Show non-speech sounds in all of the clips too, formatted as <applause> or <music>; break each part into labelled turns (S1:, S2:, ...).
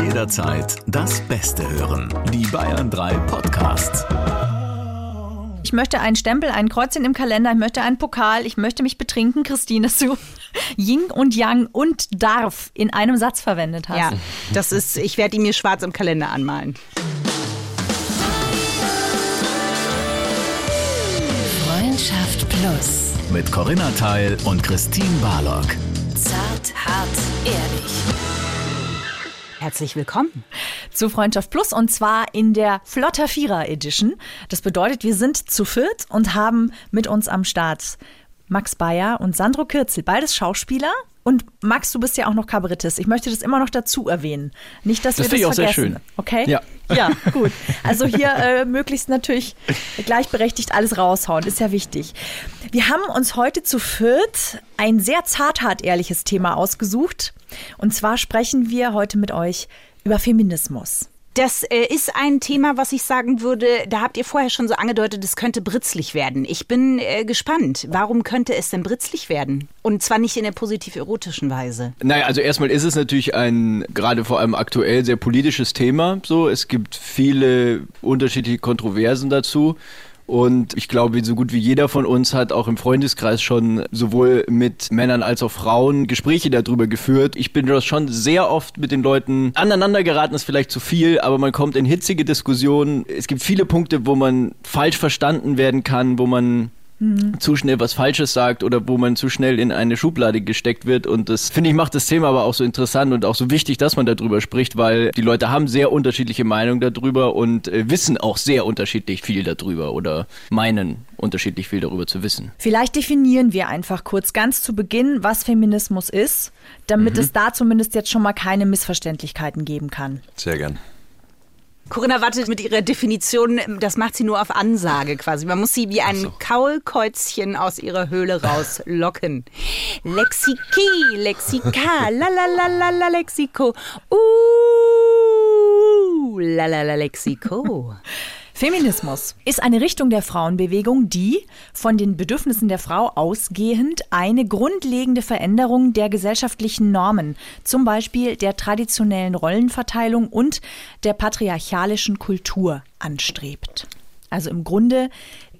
S1: Jederzeit das Beste hören. Die Bayern 3 Podcasts.
S2: Ich möchte einen Stempel, ein Kreuzchen im Kalender, ich möchte einen Pokal, ich möchte mich betrinken, Christine, dass du <laughs> Ying und Yang und Darf in einem Satz verwendet hast.
S3: Ja, das ist, ich werde ihn mir schwarz im Kalender anmalen.
S4: Freundschaft Plus.
S1: Mit Corinna Teil und Christine Barlock.
S4: Zart, hart, ehrlich.
S3: Herzlich willkommen.
S2: Zu Freundschaft Plus und zwar in der Flotter Vierer Edition. Das bedeutet, wir sind zu viert und haben mit uns am Start Max Bayer und Sandro Kirzel, beides Schauspieler. Und Max, du bist ja auch noch Kabarettist. Ich möchte das immer noch dazu erwähnen. Nicht, dass
S5: Das
S2: wir
S5: finde
S2: das
S5: ich auch
S2: vergessen.
S5: sehr schön.
S2: Okay?
S5: Ja.
S2: Ja, <laughs> gut. Also hier äh, möglichst natürlich gleichberechtigt alles raushauen, ist ja wichtig. Wir haben uns heute zu viert ein sehr zarthart ehrliches Thema ausgesucht. Und zwar sprechen wir heute mit euch über Feminismus.
S3: Das äh, ist ein Thema, was ich sagen würde, da habt ihr vorher schon so angedeutet, es könnte britzlig werden. Ich bin äh, gespannt. Warum könnte es denn britzlig werden? Und zwar nicht in der positiv-erotischen Weise.
S5: Naja, also erstmal ist es natürlich ein, gerade vor allem aktuell, sehr politisches Thema. So, es gibt viele unterschiedliche Kontroversen dazu. Und ich glaube, so gut wie jeder von uns hat auch im Freundeskreis schon sowohl mit Männern als auch Frauen Gespräche darüber geführt. Ich bin schon sehr oft mit den Leuten aneinander geraten, ist vielleicht zu viel, aber man kommt in hitzige Diskussionen. Es gibt viele Punkte, wo man falsch verstanden werden kann, wo man zu schnell was Falsches sagt oder wo man zu schnell in eine Schublade gesteckt wird. Und das, finde ich, macht das Thema aber auch so interessant und auch so wichtig, dass man darüber spricht, weil die Leute haben sehr unterschiedliche Meinungen darüber und äh, wissen auch sehr unterschiedlich viel darüber oder meinen unterschiedlich viel darüber zu wissen.
S2: Vielleicht definieren wir einfach kurz ganz zu Beginn, was Feminismus ist, damit es da zumindest jetzt schon mal keine Missverständlichkeiten geben kann.
S6: Sehr gern.
S3: Corinna wartet mit ihrer Definition, das macht sie nur auf Ansage quasi. Man muss sie wie ein Kaulkäuzchen aus ihrer Höhle rauslocken. Lexiki, Lexika, la la la la la Lexiko. Uh, la la la Lexiko. <laughs>
S2: Feminismus ist eine Richtung der Frauenbewegung, die von den Bedürfnissen der Frau ausgehend eine grundlegende Veränderung der gesellschaftlichen Normen, zum Beispiel der traditionellen Rollenverteilung und der patriarchalischen Kultur anstrebt. Also im Grunde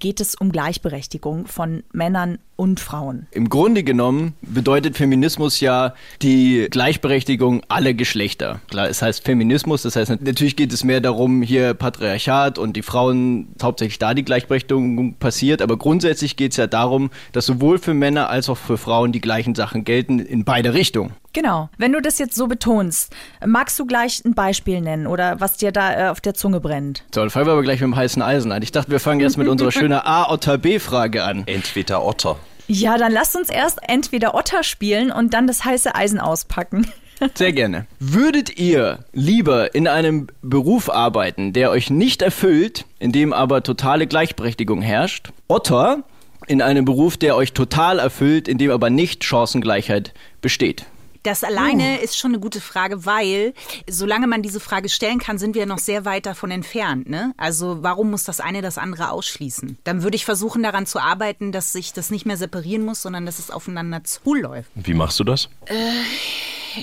S2: geht es um Gleichberechtigung von Männern und Frauen.
S5: Im Grunde genommen bedeutet Feminismus ja die Gleichberechtigung aller Geschlechter. Klar, es heißt Feminismus, das heißt natürlich geht es mehr darum, hier Patriarchat und die Frauen, hauptsächlich da die Gleichberechtigung passiert, aber grundsätzlich geht es ja darum, dass sowohl für Männer als auch für Frauen die gleichen Sachen gelten in beide Richtungen.
S2: Genau. Wenn du das jetzt so betonst, magst du gleich ein Beispiel nennen oder was dir da äh, auf der Zunge brennt?
S5: So, dann fangen wir aber gleich mit dem heißen Eisen an. Ich dachte, wir fangen jetzt mit unserer <laughs> schönen A oder B-Frage an.
S6: Entweder Otter.
S2: Ja, dann lasst uns erst entweder Otter spielen und dann das heiße Eisen auspacken. <laughs>
S5: Sehr gerne. Würdet ihr lieber in einem Beruf arbeiten, der euch nicht erfüllt, in dem aber totale Gleichberechtigung herrscht, oder in einem Beruf, der euch total erfüllt, in dem aber nicht Chancengleichheit besteht?
S3: Das alleine ist schon eine gute Frage, weil solange man diese Frage stellen kann, sind wir noch sehr weit davon entfernt. Ne? Also warum muss das eine das andere ausschließen? Dann würde ich versuchen daran zu arbeiten, dass sich das nicht mehr separieren muss, sondern dass es aufeinander zuläuft.
S6: Wie machst du das?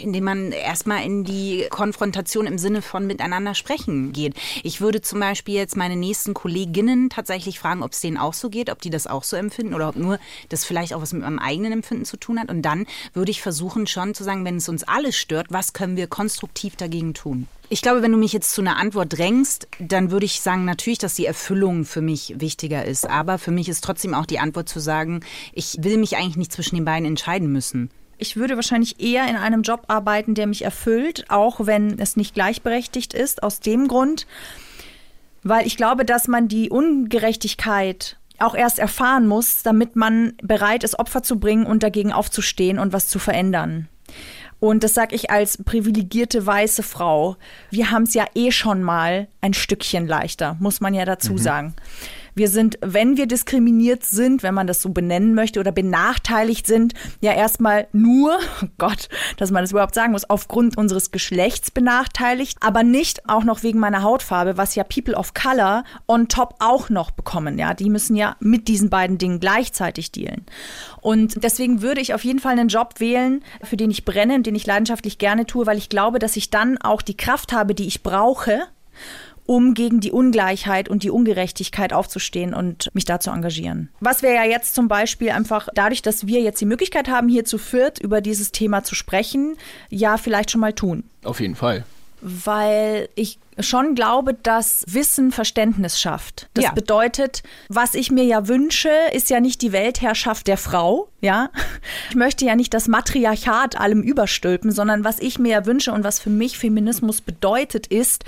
S3: Indem man erstmal in die Konfrontation im Sinne von miteinander sprechen geht. Ich würde zum Beispiel jetzt meine nächsten Kolleginnen tatsächlich fragen, ob es denen auch so geht, ob die das auch so empfinden oder ob nur das vielleicht auch was mit meinem eigenen Empfinden zu tun hat. Und dann würde ich versuchen schon zu sagen, wenn es uns alle stört, was können wir konstruktiv dagegen tun? Ich glaube, wenn du mich jetzt zu einer Antwort drängst, dann würde ich sagen, natürlich, dass die Erfüllung für mich wichtiger ist. Aber für mich ist trotzdem auch die Antwort zu sagen, ich will mich eigentlich nicht zwischen den beiden entscheiden müssen.
S2: Ich würde wahrscheinlich eher in einem Job arbeiten, der mich erfüllt, auch wenn es nicht gleichberechtigt ist, aus dem Grund, weil ich glaube, dass man die Ungerechtigkeit auch erst erfahren muss, damit man bereit ist, Opfer zu bringen und dagegen aufzustehen und was zu verändern. Und das sage ich als privilegierte weiße Frau. Wir haben es ja eh schon mal ein Stückchen leichter, muss man ja dazu sagen. Wir sind, wenn wir diskriminiert sind, wenn man das so benennen möchte oder benachteiligt sind, ja erstmal nur, <laughs> oh Gott, dass man das überhaupt sagen muss, aufgrund unseres Geschlechts benachteiligt, aber nicht auch noch wegen meiner Hautfarbe, was ja People of Color on top auch noch bekommen. Ja, die müssen ja mit diesen beiden Dingen gleichzeitig dealen. Und deswegen würde ich auf jeden Fall einen Job wählen, für den ich brenne, den ich leidenschaftlich gerne tue, weil ich glaube, dass ich dann auch die Kraft habe, die ich brauche, um gegen die Ungleichheit und die Ungerechtigkeit aufzustehen und mich da zu engagieren. Was wir ja jetzt zum Beispiel einfach dadurch, dass wir jetzt die Möglichkeit haben, hier zu viert über dieses Thema zu sprechen, ja vielleicht schon mal tun.
S5: Auf jeden Fall.
S2: Weil ich schon glaube, dass Wissen Verständnis schafft. Das ja. bedeutet, was ich mir ja wünsche, ist ja nicht die Weltherrschaft der Frau, ja. Ich möchte ja nicht das Matriarchat allem überstülpen, sondern was ich mir ja wünsche und was für mich Feminismus bedeutet, ist,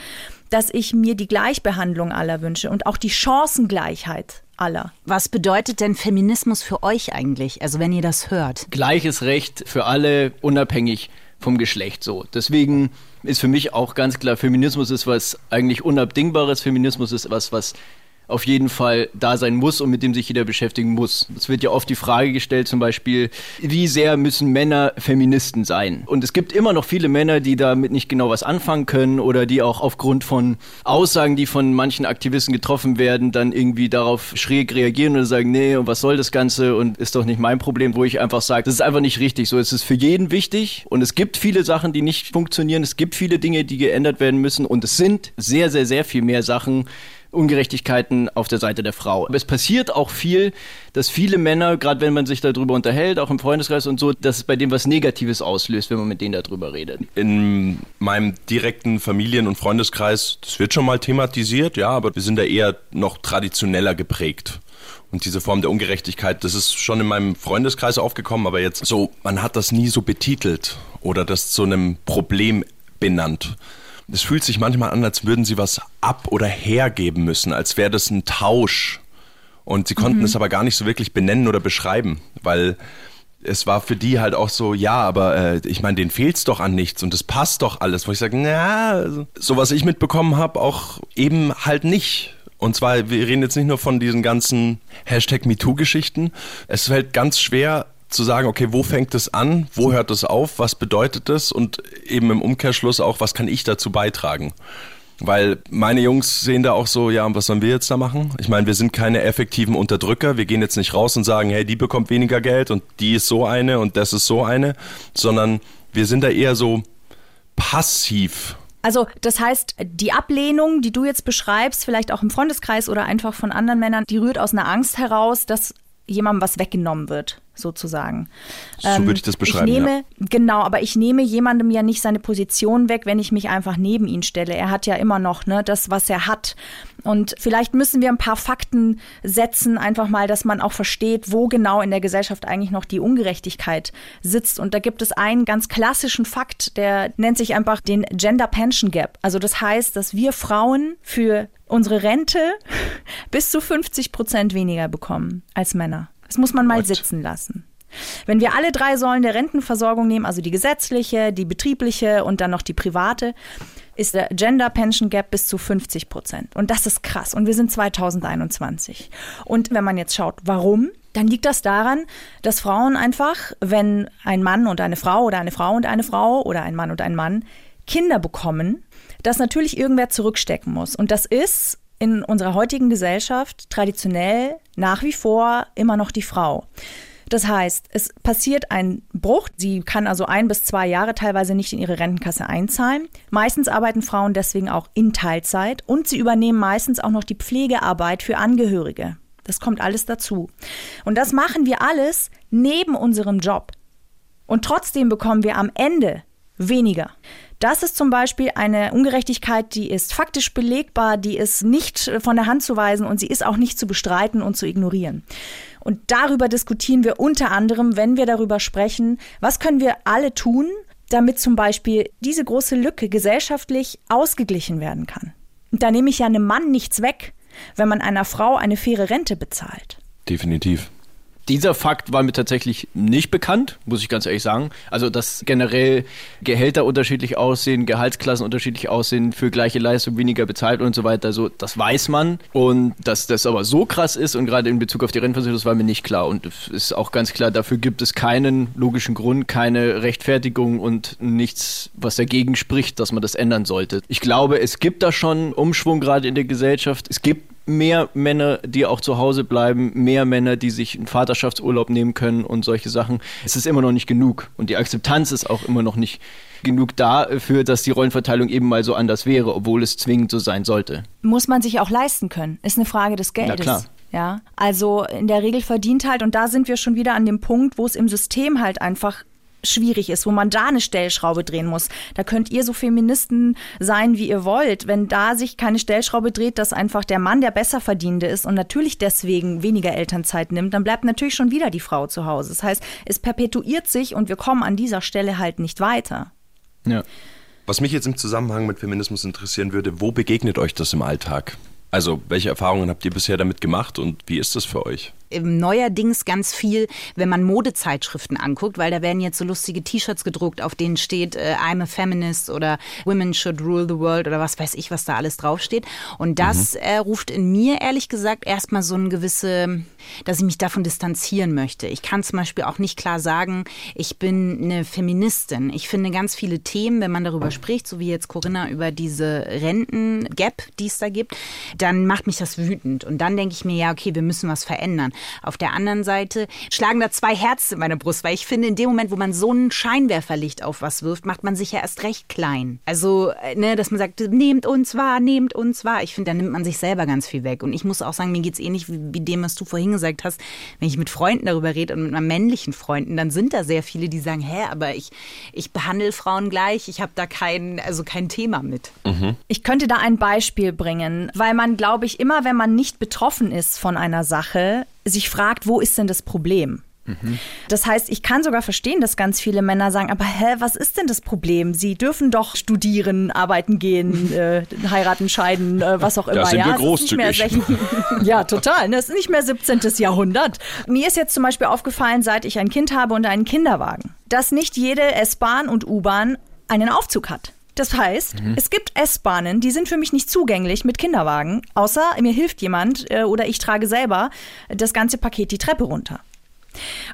S2: dass ich mir die Gleichbehandlung aller wünsche und auch die Chancengleichheit aller.
S3: Was bedeutet denn Feminismus für euch eigentlich? Also wenn ihr das hört.
S5: Gleiches Recht für alle, unabhängig vom Geschlecht so. Deswegen ist für mich auch ganz klar, Feminismus ist was eigentlich Unabdingbares. Feminismus ist was, was auf jeden Fall da sein muss und mit dem sich jeder beschäftigen muss. Es wird ja oft die Frage gestellt, zum Beispiel, wie sehr müssen Männer Feministen sein? Und es gibt immer noch viele Männer, die damit nicht genau was anfangen können oder die auch aufgrund von Aussagen, die von manchen Aktivisten getroffen werden, dann irgendwie darauf schräg reagieren oder sagen, nee, und was soll das Ganze und ist doch nicht mein Problem, wo ich einfach sage, das ist einfach nicht richtig. So, es ist für jeden wichtig und es gibt viele Sachen, die nicht funktionieren. Es gibt viele Dinge, die geändert werden müssen und es sind sehr, sehr, sehr viel mehr Sachen, Ungerechtigkeiten auf der Seite der Frau. Aber es passiert auch viel, dass viele Männer, gerade wenn man sich darüber unterhält, auch im Freundeskreis und so, dass es bei dem was Negatives auslöst, wenn man mit denen darüber redet.
S6: In meinem direkten Familien- und Freundeskreis, das wird schon mal thematisiert, ja, aber wir sind da eher noch traditioneller geprägt. Und diese Form der Ungerechtigkeit, das ist schon in meinem Freundeskreis aufgekommen, aber jetzt so, man hat das nie so betitelt oder das zu einem Problem benannt es fühlt sich manchmal an, als würden sie was ab- oder hergeben müssen, als wäre das ein Tausch. Und sie konnten mhm. es aber gar nicht so wirklich benennen oder beschreiben, weil es war für die halt auch so, ja, aber äh, ich meine, denen fehlt es doch an nichts und es passt doch alles, wo ich sage, na, so was ich mitbekommen habe, auch eben halt nicht. Und zwar, wir reden jetzt nicht nur von diesen ganzen Hashtag MeToo-Geschichten. Es fällt ganz schwer, zu sagen, okay, wo fängt es an, wo hört es auf, was bedeutet es und eben im Umkehrschluss auch, was kann ich dazu beitragen? Weil meine Jungs sehen da auch so, ja, und was sollen wir jetzt da machen? Ich meine, wir sind keine effektiven Unterdrücker. Wir gehen jetzt nicht raus und sagen, hey, die bekommt weniger Geld und die ist so eine und das ist so eine, sondern wir sind da eher so passiv
S2: also das heißt, die Ablehnung, die du jetzt beschreibst, vielleicht auch im Freundeskreis oder einfach von anderen Männern, die rührt aus einer Angst heraus, dass jemandem was weggenommen wird sozusagen.
S6: So ähm, würde ich das beschreiben.
S2: Ich nehme,
S6: ja.
S2: Genau, aber ich nehme jemandem ja nicht seine Position weg, wenn ich mich einfach neben ihn stelle. Er hat ja immer noch ne, das, was er hat. Und vielleicht müssen wir ein paar Fakten setzen, einfach mal, dass man auch versteht, wo genau in der Gesellschaft eigentlich noch die Ungerechtigkeit sitzt. Und da gibt es einen ganz klassischen Fakt, der nennt sich einfach den Gender Pension Gap. Also das heißt, dass wir Frauen für unsere Rente <laughs> bis zu 50 Prozent weniger bekommen als Männer. Das muss man mal What? sitzen lassen. Wenn wir alle drei Säulen der Rentenversorgung nehmen, also die gesetzliche, die betriebliche und dann noch die private, ist der Gender Pension Gap bis zu 50 Prozent. Und das ist krass. Und wir sind 2021. Und wenn man jetzt schaut, warum? Dann liegt das daran, dass Frauen einfach, wenn ein Mann und eine Frau oder eine Frau und eine Frau oder ein Mann und ein Mann Kinder bekommen, dass natürlich irgendwer zurückstecken muss. Und das ist in unserer heutigen Gesellschaft traditionell nach wie vor immer noch die Frau. Das heißt, es passiert ein Bruch. Sie kann also ein bis zwei Jahre teilweise nicht in ihre Rentenkasse einzahlen. Meistens arbeiten Frauen deswegen auch in Teilzeit und sie übernehmen meistens auch noch die Pflegearbeit für Angehörige. Das kommt alles dazu. Und das machen wir alles neben unserem Job. Und trotzdem bekommen wir am Ende weniger. Das ist zum Beispiel eine Ungerechtigkeit, die ist faktisch belegbar, die ist nicht von der Hand zu weisen und sie ist auch nicht zu bestreiten und zu ignorieren. Und darüber diskutieren wir unter anderem, wenn wir darüber sprechen, was können wir alle tun, damit zum Beispiel diese große Lücke gesellschaftlich ausgeglichen werden kann. Und da nehme ich ja einem Mann nichts weg, wenn man einer Frau eine faire Rente bezahlt.
S6: Definitiv.
S5: Dieser Fakt war mir tatsächlich nicht bekannt, muss ich ganz ehrlich sagen. Also, dass generell Gehälter unterschiedlich aussehen, Gehaltsklassen unterschiedlich aussehen, für gleiche Leistung weniger bezahlt und so weiter, so, das weiß man. Und dass das aber so krass ist und gerade in Bezug auf die Rentenversicherung, das war mir nicht klar. Und es ist auch ganz klar, dafür gibt es keinen logischen Grund, keine Rechtfertigung und nichts, was dagegen spricht, dass man das ändern sollte. Ich glaube, es gibt da schon Umschwung gerade in der Gesellschaft. Es gibt mehr Männer, die auch zu Hause bleiben, mehr Männer, die sich einen Vaterschaftsurlaub nehmen können und solche Sachen. Es ist immer noch nicht genug und die Akzeptanz ist auch immer noch nicht genug dafür, dass die Rollenverteilung eben mal so anders wäre, obwohl es zwingend so sein sollte.
S2: Muss man sich auch leisten können, ist eine Frage des Geldes.
S5: Na klar.
S2: Ja, also in der Regel verdient halt, und da sind wir schon wieder an dem Punkt, wo es im System halt einfach schwierig ist, wo man da eine Stellschraube drehen muss. Da könnt ihr so Feministen sein, wie ihr wollt. Wenn da sich keine Stellschraube dreht, dass einfach der Mann der Besserverdienende ist und natürlich deswegen weniger Elternzeit nimmt, dann bleibt natürlich schon wieder die Frau zu Hause. Das heißt, es perpetuiert sich und wir kommen an dieser Stelle halt nicht weiter.
S5: Ja.
S6: Was mich jetzt im Zusammenhang mit Feminismus interessieren würde, wo begegnet euch das im Alltag? Also, welche Erfahrungen habt ihr bisher damit gemacht und wie ist das für euch?
S3: Neuerdings ganz viel, wenn man Modezeitschriften anguckt, weil da werden jetzt so lustige T-Shirts gedruckt, auf denen steht äh, I'm a Feminist oder Women should rule the world oder was weiß ich, was da alles draufsteht. Und das mhm. äh, ruft in mir ehrlich gesagt erstmal so ein gewisse, dass ich mich davon distanzieren möchte. Ich kann zum Beispiel auch nicht klar sagen, ich bin eine Feministin. Ich finde ganz viele Themen, wenn man darüber spricht, so wie jetzt Corinna über diese Renten-Gap, die es da gibt, dann macht mich das wütend. Und dann denke ich mir, ja, okay, wir müssen was verändern. Auf der anderen Seite schlagen da zwei Herzen in meiner Brust, weil ich finde, in dem Moment, wo man so ein Scheinwerferlicht auf was wirft, macht man sich ja erst recht klein. Also, äh, ne, dass man sagt, nehmt uns wahr, nehmt uns wahr. Ich finde, da nimmt man sich selber ganz viel weg. Und ich muss auch sagen, mir geht es ähnlich wie, wie dem, was du vorhin gesagt hast. Wenn ich mit Freunden darüber rede und mit meinen männlichen Freunden, dann sind da sehr viele, die sagen, hä, aber ich, ich behandle Frauen gleich, ich habe da kein, also kein Thema mit.
S2: Mhm. Ich könnte da ein Beispiel bringen, weil man, glaube ich, immer, wenn man nicht betroffen ist von einer Sache, sich fragt, wo ist denn das Problem? Mhm. Das heißt, ich kann sogar verstehen, dass ganz viele Männer sagen, aber hä, was ist denn das Problem? Sie dürfen doch studieren, arbeiten gehen, <laughs> äh, heiraten, scheiden, äh, was auch immer.
S6: Da sind
S2: ja,
S6: wir großzügig.
S2: ja, total. Das ist nicht mehr 17. <laughs> Jahrhundert. Mir ist jetzt zum Beispiel aufgefallen, seit ich ein Kind habe und einen Kinderwagen, dass nicht jede S-Bahn und U-Bahn einen Aufzug hat. Das heißt, mhm. es gibt S-Bahnen, die sind für mich nicht zugänglich mit Kinderwagen, außer mir hilft jemand äh, oder ich trage selber das ganze Paket die Treppe runter.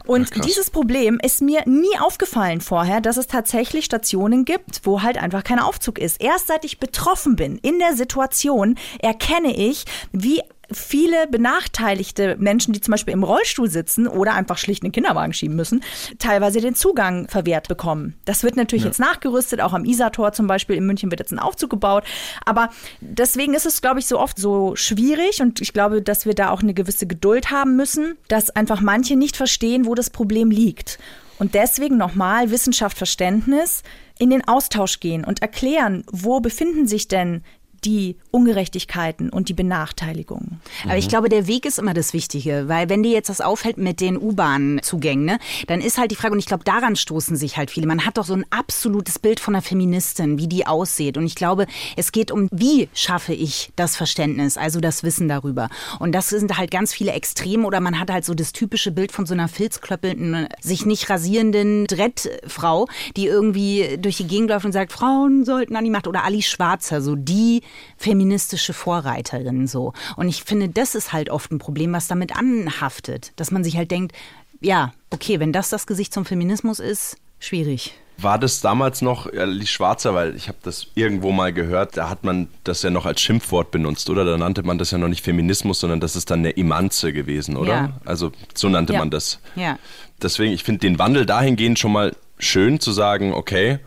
S2: Und Ach, dieses Problem ist mir nie aufgefallen vorher, dass es tatsächlich Stationen gibt, wo halt einfach kein Aufzug ist. Erst seit ich betroffen bin in der Situation, erkenne ich, wie viele benachteiligte Menschen, die zum Beispiel im Rollstuhl sitzen oder einfach schlicht einen Kinderwagen schieben müssen, teilweise den Zugang verwehrt bekommen. Das wird natürlich ja. jetzt nachgerüstet, auch am Isar-Tor zum Beispiel in München wird jetzt ein Aufzug gebaut. Aber deswegen ist es, glaube ich, so oft so schwierig und ich glaube, dass wir da auch eine gewisse Geduld haben müssen, dass einfach manche nicht verstehen, wo das Problem liegt. Und deswegen nochmal Wissenschaft, Verständnis, in den Austausch gehen und erklären, wo befinden sich denn die Ungerechtigkeiten und die Benachteiligungen.
S3: Aber ich glaube, der Weg ist immer das Wichtige, weil wenn dir jetzt das auffällt mit den U-Bahn-Zugängen, ne, dann ist halt die Frage, und ich glaube, daran stoßen sich halt viele. Man hat doch so ein absolutes Bild von einer Feministin, wie die aussieht. Und ich glaube, es geht um, wie schaffe ich das Verständnis, also das Wissen darüber. Und das sind halt ganz viele Extreme oder man hat halt so das typische Bild von so einer filzklöppelnden, sich nicht rasierenden Drettfrau, die irgendwie durch die Gegend läuft und sagt, Frauen sollten an die Macht. Oder Ali Schwarzer, so die feministische Vorreiterin so. Und ich finde, das ist halt oft ein Problem, was damit anhaftet, dass man sich halt denkt, ja, okay, wenn das das Gesicht zum Feminismus ist, schwierig.
S6: War das damals noch die Schwarzer, weil ich habe das irgendwo mal gehört, da hat man das ja noch als Schimpfwort benutzt, oder? Da nannte man das ja noch nicht Feminismus, sondern das ist dann eine Emanze gewesen, oder? Ja. Also so nannte
S3: ja.
S6: man das.
S3: Ja.
S6: Deswegen, ich finde den Wandel dahingehend schon mal schön zu sagen, okay,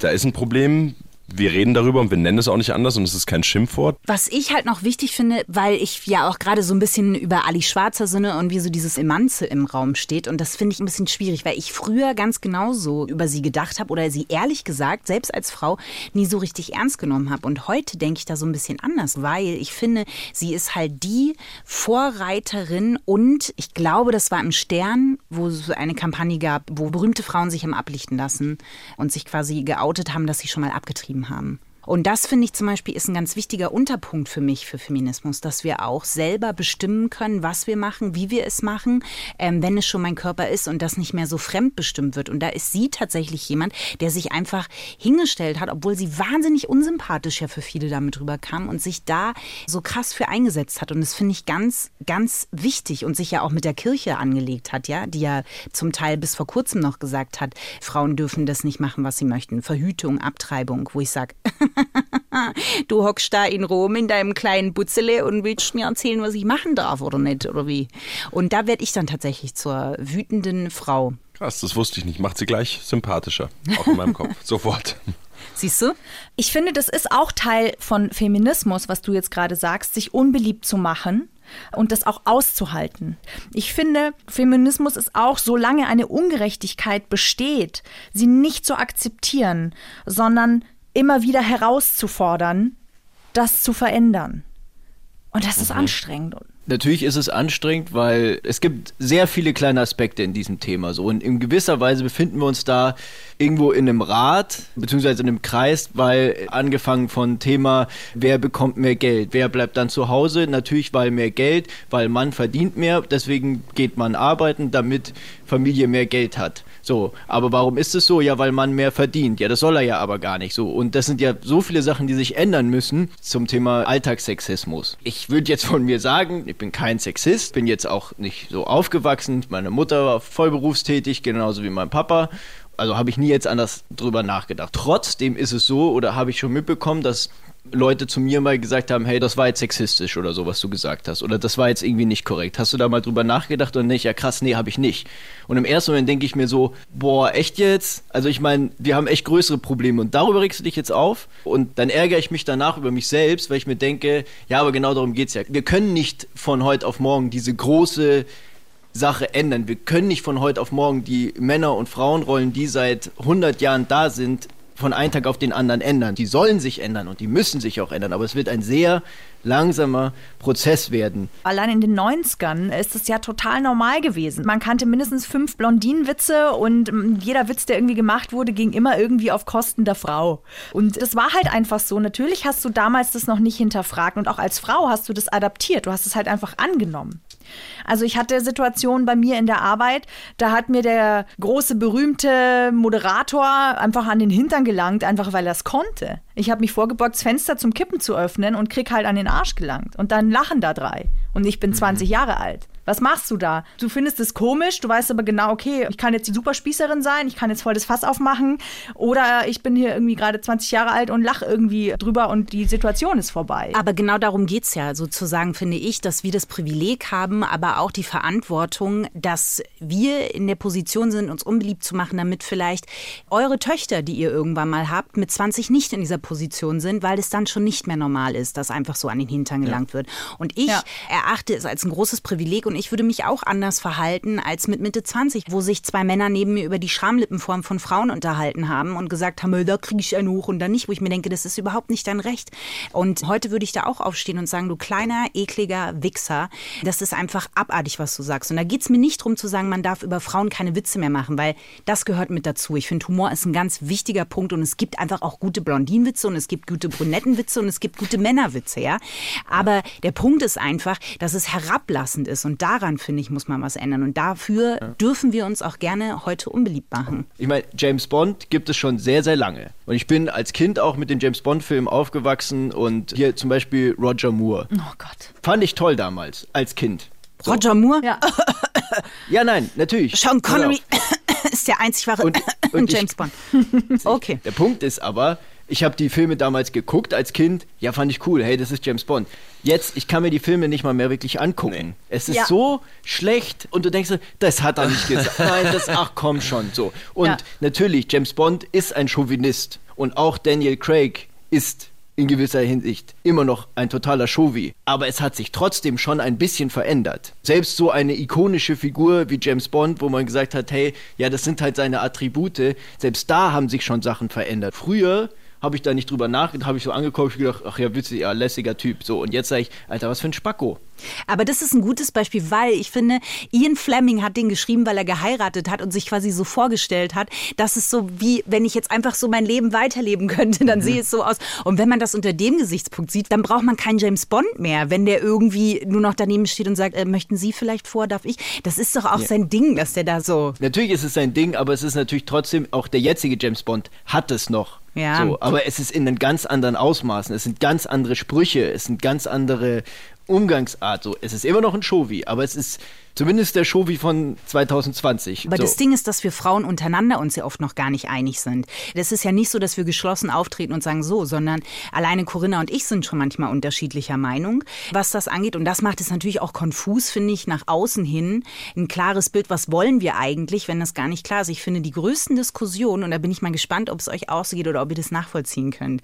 S6: da ist ein Problem, wir reden darüber und wir nennen es auch nicht anders und es ist kein Schimpfwort.
S3: Was ich halt noch wichtig finde, weil ich ja auch gerade so ein bisschen über Ali Schwarzer sinne und wie so dieses Emanze im Raum steht und das finde ich ein bisschen schwierig, weil ich früher ganz genauso über sie gedacht habe oder sie ehrlich gesagt, selbst als Frau, nie so richtig ernst genommen habe. Und heute denke ich da so ein bisschen anders, weil ich finde, sie ist halt die Vorreiterin und ich glaube, das war im Stern, wo es eine Kampagne gab, wo berühmte Frauen sich haben ablichten lassen und sich quasi geoutet haben, dass sie schon mal abgetrieben haben. Und das finde ich zum Beispiel ist ein ganz wichtiger Unterpunkt für mich für Feminismus, dass wir auch selber bestimmen können, was wir machen, wie wir es machen, ähm, wenn es schon mein Körper ist und das nicht mehr so fremdbestimmt wird. Und da ist sie tatsächlich jemand, der sich einfach hingestellt hat, obwohl sie wahnsinnig unsympathisch ja für viele damit rüberkam und sich da so krass für eingesetzt hat. Und das finde ich ganz, ganz wichtig und sich ja auch mit der Kirche angelegt hat, ja, die ja zum Teil bis vor kurzem noch gesagt hat, Frauen dürfen das nicht machen, was sie möchten. Verhütung, Abtreibung, wo ich sage, <laughs> <laughs> du hockst da in Rom in deinem kleinen Butzele und willst mir erzählen, was ich machen darf oder nicht, oder wie? Und da werde ich dann tatsächlich zur wütenden Frau.
S6: Krass, das wusste ich nicht. Macht sie gleich sympathischer. Auch in meinem Kopf. <laughs> Sofort.
S3: Siehst du?
S2: Ich finde, das ist auch Teil von Feminismus, was du jetzt gerade sagst, sich unbeliebt zu machen und das auch auszuhalten. Ich finde, Feminismus ist auch, solange eine Ungerechtigkeit besteht, sie nicht zu akzeptieren, sondern immer wieder herauszufordern, das zu verändern. Und das ist
S5: Mhm.
S2: anstrengend.
S5: Natürlich ist es anstrengend, weil es gibt sehr viele kleine Aspekte in diesem Thema. So. Und in gewisser Weise befinden wir uns da irgendwo in einem Rad, beziehungsweise in einem Kreis, weil angefangen von Thema, wer bekommt mehr Geld, wer bleibt dann zu Hause, natürlich weil mehr Geld, weil Mann verdient mehr, deswegen geht man arbeiten, damit Familie mehr Geld hat. So, aber warum ist es so? Ja, weil man mehr verdient. Ja, das soll er ja aber gar nicht so. Und das sind ja so viele Sachen, die sich ändern müssen zum Thema Alltagssexismus. Ich würde jetzt von mir sagen, ich bin kein Sexist, bin jetzt auch nicht so aufgewachsen. Meine Mutter war voll berufstätig, genauso wie mein Papa. Also habe ich nie jetzt anders drüber nachgedacht. Trotzdem ist es so, oder habe ich schon mitbekommen, dass Leute zu mir mal gesagt haben, hey, das war jetzt sexistisch oder so, was du gesagt hast. Oder das war jetzt irgendwie nicht korrekt. Hast du da mal drüber nachgedacht oder nicht? Ja, krass, nee, habe ich nicht. Und im ersten Moment denke ich mir so, boah, echt jetzt? Also ich meine, wir haben echt größere Probleme und darüber regst du dich jetzt auf und dann ärgere ich mich danach über mich selbst, weil ich mir denke, ja, aber genau darum geht's ja. Wir können nicht von heute auf morgen diese große Sache ändern. Wir können nicht von heute auf morgen die Männer- und Frauenrollen, die seit 100 Jahren da sind, von einem Tag auf den anderen ändern. Die sollen sich ändern und die müssen sich auch ändern, aber es wird ein sehr langsamer Prozess werden.
S2: Allein in den 90ern ist es ja total normal gewesen. Man kannte mindestens fünf Blondinenwitze und mm, jeder Witz, der irgendwie gemacht wurde, ging immer irgendwie auf Kosten der Frau. Und das war halt einfach so. Natürlich hast du damals das noch nicht hinterfragt und auch als Frau hast du das adaptiert. Du hast es halt einfach angenommen. Also ich hatte Situationen bei mir in der Arbeit, da hat mir der große berühmte Moderator einfach an den Hintern gelangt, einfach weil er es konnte. Ich habe mich vorgebeugt, das Fenster zum Kippen zu öffnen und krieg halt an den Arsch gelangt. Und dann lachen da drei. Und ich bin 20 Jahre alt. Was machst du da? Du findest es komisch, du weißt aber genau, okay, ich kann jetzt die Superspießerin sein, ich kann jetzt voll das Fass aufmachen oder ich bin hier irgendwie gerade 20 Jahre alt und lach irgendwie drüber und die Situation ist vorbei.
S3: Aber genau darum geht's ja, sozusagen, finde ich, dass wir das Privileg haben, aber auch die Verantwortung, dass wir in der Position sind, uns unbeliebt zu machen, damit vielleicht eure Töchter, die ihr irgendwann mal habt, mit 20 nicht in dieser Position sind, weil es dann schon nicht mehr normal ist, dass einfach so an den Hintern gelangt wird. Und ich
S2: Ja.
S3: erachte es als ein großes Privileg und ich würde mich auch anders verhalten als mit Mitte 20, wo sich zwei Männer neben mir über die Schamlippenform von Frauen unterhalten haben und gesagt haben, da kriege ich einen hoch und dann nicht, wo ich mir denke, das ist überhaupt nicht dein Recht. Und heute würde ich da auch aufstehen und sagen, du kleiner, ekliger Wichser, das ist einfach abartig, was du sagst. Und da geht es mir nicht darum zu sagen, man darf über Frauen keine Witze mehr machen, weil das gehört mit dazu. Ich finde, Humor ist ein ganz wichtiger Punkt und es gibt einfach auch gute Blondinenwitze und es gibt gute Brünettenwitze und es gibt gute Männerwitze, ja. Aber der Punkt ist einfach, dass es herablassend ist und daran, finde ich, muss man was ändern. Und dafür dürfen wir uns auch gerne heute unbeliebt machen.
S5: Ich meine, James Bond gibt es schon sehr, sehr lange. Und ich bin als Kind auch mit den James Bond-Filmen aufgewachsen und hier zum Beispiel Roger Moore.
S2: oh Gott.
S5: Fand ich toll damals, als Kind. So.
S3: Roger Moore,
S2: Ja. <laughs>
S5: Ja, nein, natürlich.
S3: Sean Connery <laughs> ist der einzig wahre
S5: Und- und <laughs> ich-
S3: James Bond. Okay.
S5: Der Punkt ist aber, ich habe die Filme damals geguckt als Kind. Ja, fand ich cool. Hey, das ist James Bond. Jetzt, ich kann mir die Filme nicht mal mehr wirklich angucken. Es ist
S2: Ja.
S5: so schlecht und du denkst, so, das hat er nicht <laughs> gesagt. Nein, das, ach komm schon. So. Und
S2: Ja.
S5: natürlich, James Bond ist ein Chauvinist. Und auch Daniel Craig ist in gewisser Hinsicht immer noch ein totaler Chauvi. Aber es hat sich trotzdem schon ein bisschen verändert. Selbst so eine ikonische Figur wie James Bond, wo man gesagt hat, hey, ja, das sind halt seine Attribute, selbst da haben sich schon Sachen verändert. Früher habe ich da nicht drüber nachgedacht, habe ich so angeguckt, ich gedacht, ach ja, witzig, ja, lässiger Typ. So, und jetzt sage ich, Alter, was für ein Spacko.
S3: Aber das ist ein gutes Beispiel, weil ich finde, Ian Fleming hat den geschrieben, weil er geheiratet hat und sich quasi so vorgestellt hat, dass es so wie, wenn ich jetzt einfach so mein Leben weiterleben <laughs> könnte, dann mhm. sehe es so aus. Und wenn man das unter dem Gesichtspunkt sieht, dann braucht man keinen James Bond mehr, wenn der irgendwie nur noch daneben steht und sagt, äh, möchten Sie vielleicht vor, darf ich? Das ist doch auch ja. sein Ding, dass der da so.
S5: Natürlich ist es sein Ding, aber es ist natürlich trotzdem, auch der jetzige James Bond hat es noch. Ja. So, aber es ist in einem ganz anderen Ausmaßen. Es sind ganz andere Sprüche, es sind ganz andere Umgangsart. So, es ist immer noch ein Shovi, aber es ist Zumindest der Show wie von 2020.
S3: Aber so. das Ding ist, dass wir Frauen untereinander uns ja oft noch gar nicht einig sind. Das ist ja nicht so, dass wir geschlossen auftreten und sagen so, sondern alleine Corinna und ich sind schon manchmal unterschiedlicher Meinung, was das angeht. Und das macht es natürlich auch konfus, finde ich, nach außen hin. Ein klares Bild, was wollen wir eigentlich, wenn das gar nicht klar ist. Ich finde, die größten Diskussionen, und da bin ich mal gespannt, ob es euch auch so geht oder ob ihr das nachvollziehen könnt,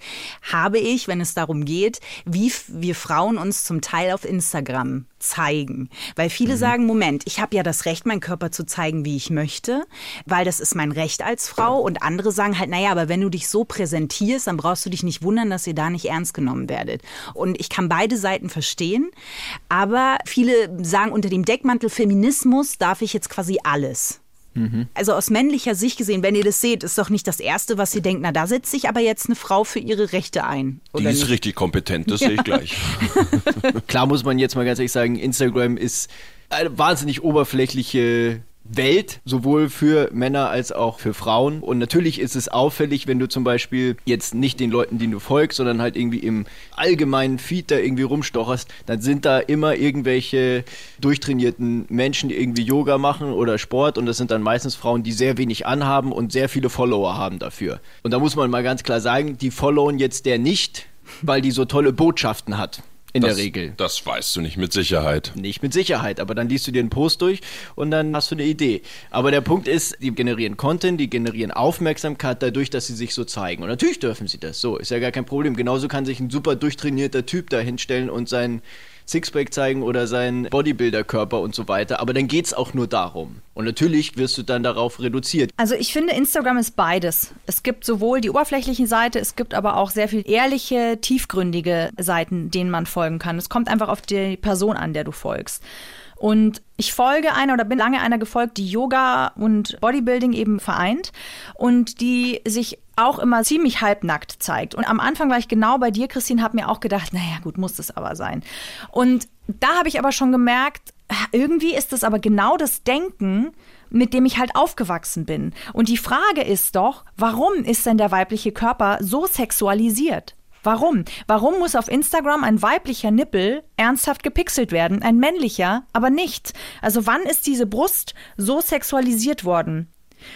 S3: habe ich, wenn es darum geht, wie wir Frauen uns zum Teil auf Instagram zeigen. Weil viele mhm. sagen, Moment, ich habe ja das Recht, meinen Körper zu zeigen, wie ich möchte, weil das ist mein Recht als Frau. Und andere sagen halt, naja, aber wenn du dich so präsentierst, dann brauchst du dich nicht wundern, dass ihr da nicht ernst genommen werdet. Und ich kann beide Seiten verstehen, aber viele sagen, unter dem Deckmantel Feminismus darf ich jetzt quasi alles. Mhm. Also aus männlicher Sicht gesehen, wenn ihr das seht, ist doch nicht das Erste, was ihr denkt, na da setzt sich aber jetzt eine Frau für ihre Rechte ein.
S6: Die ist
S3: nicht?
S6: richtig kompetent, das ja. sehe ich gleich. <laughs>
S5: Klar muss man jetzt mal ganz ehrlich sagen, Instagram ist eine wahnsinnig oberflächliche Welt, sowohl für Männer als auch für Frauen. Und natürlich ist es auffällig, wenn du zum Beispiel jetzt nicht den Leuten, die du folgst, sondern halt irgendwie im allgemeinen Feed da irgendwie rumstocherst, dann sind da immer irgendwelche durchtrainierten Menschen, die irgendwie Yoga machen oder Sport. Und das sind dann meistens Frauen, die sehr wenig anhaben und sehr viele Follower haben dafür. Und da muss man mal ganz klar sagen, die followen jetzt der nicht, weil die so tolle Botschaften hat. In
S6: das,
S5: der Regel.
S6: Das weißt du nicht mit Sicherheit.
S5: Nicht mit Sicherheit, aber dann liest du dir einen Post durch und dann hast du eine Idee. Aber der Punkt ist, die generieren Content, die generieren Aufmerksamkeit dadurch, dass sie sich so zeigen. Und natürlich dürfen sie das. So, ist ja gar kein Problem. Genauso kann sich ein super durchtrainierter Typ da hinstellen und sein Sixpack zeigen oder seinen Bodybuilder-Körper und so weiter. Aber dann geht es auch nur darum. Und natürlich wirst du dann darauf reduziert.
S2: Also ich finde, Instagram ist beides. Es gibt sowohl die oberflächliche Seite, es gibt aber auch sehr viel ehrliche, tiefgründige Seiten, denen man folgen kann. Es kommt einfach auf die Person an, der du folgst. Und ich folge einer oder bin lange einer gefolgt, die Yoga und Bodybuilding eben vereint und die sich auch immer ziemlich halbnackt zeigt. Und am Anfang war ich genau bei dir, Christine, habe mir auch gedacht, naja, gut, muss das aber sein. Und da habe ich aber schon gemerkt, irgendwie ist das aber genau das Denken, mit dem ich halt aufgewachsen bin. Und die Frage ist doch, warum ist denn der weibliche Körper so sexualisiert? Warum? Warum muss auf Instagram ein weiblicher Nippel ernsthaft gepixelt werden, ein männlicher aber nicht? Also wann ist diese Brust so sexualisiert worden?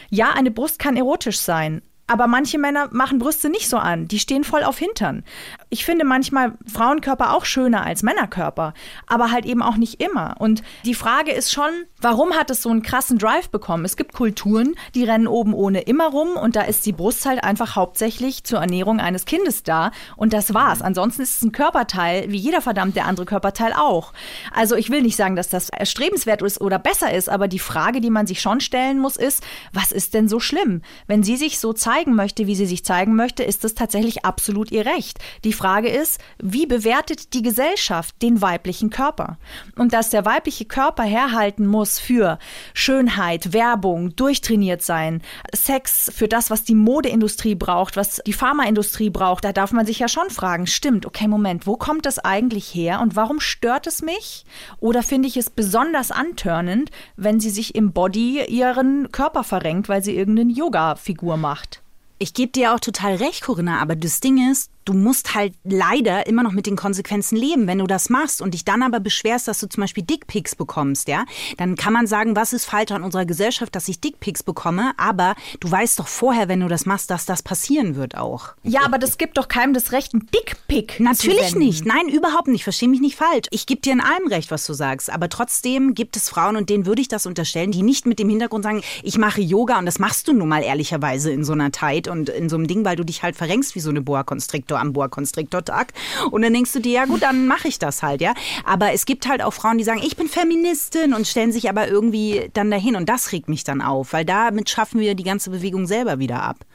S2: Ja, eine Brust kann erotisch sein, aber manche Männer machen Brüste nicht so an. Die stehen voll auf Hintern. Ich finde manchmal Frauenkörper auch schöner als Männerkörper, aber halt eben auch nicht immer. Und die Frage ist schon, warum hat es so einen krassen Drive bekommen? Es gibt Kulturen, die rennen oben ohne immer rum und da ist die Brust halt einfach hauptsächlich zur Ernährung eines Kindes da und das war's. Ansonsten ist es ein Körperteil, wie jeder verdammte andere Körperteil auch. Also ich will nicht sagen, dass das erstrebenswert ist oder besser ist, aber die Frage, die man sich schon stellen muss, ist, was ist denn so schlimm? Wenn sie sich so zeigen, zeigen möchte, wie sie sich zeigen möchte, ist das tatsächlich absolut ihr Recht. Die Frage ist, wie bewertet die Gesellschaft den weiblichen Körper? Und dass der weibliche Körper herhalten muss für Schönheit, Werbung, durchtrainiert sein, Sex, für das, was die Modeindustrie braucht, was die Pharmaindustrie braucht, da darf man sich ja schon fragen, stimmt, okay, Moment, wo kommt das eigentlich her und warum stört es mich? Oder finde ich es besonders antörnend, wenn sie sich im Body ihren Körper verrenkt, weil sie irgendeine Yoga-Figur macht?
S3: Ich gebe dir auch total recht, Corinna, aber das Ding ist, du musst halt leider immer noch mit den Konsequenzen leben. Wenn du das machst und dich dann aber beschwerst, dass du zum Beispiel Dickpics bekommst, ja, dann kann man sagen, was ist falsch an unserer Gesellschaft, dass ich Dickpics bekomme. Aber du weißt doch vorher, wenn du das machst, dass das passieren wird auch.
S2: Ja, aber das gibt doch keinem das Recht, ein Dickpic.
S3: Natürlich nicht. Nein, überhaupt nicht. Versteh mich nicht falsch. Ich gebe dir in allem recht, was du sagst. Aber trotzdem gibt es Frauen, und denen würde ich das unterstellen, die nicht mit dem Hintergrund sagen, ich mache Yoga und das machst du nun mal ehrlicherweise in so einer Zeit und in so einem Ding, weil du dich halt verrenkst wie so eine Boa Constrictor am Boa Constrictor-Tag. Und dann denkst du dir, ja gut, dann mache ich das halt, ja. Aber es gibt halt auch Frauen, die sagen, ich bin Feministin und stellen sich aber irgendwie dann dahin. Und das regt mich dann auf, weil damit schaffen wir die ganze Bewegung selber wieder ab.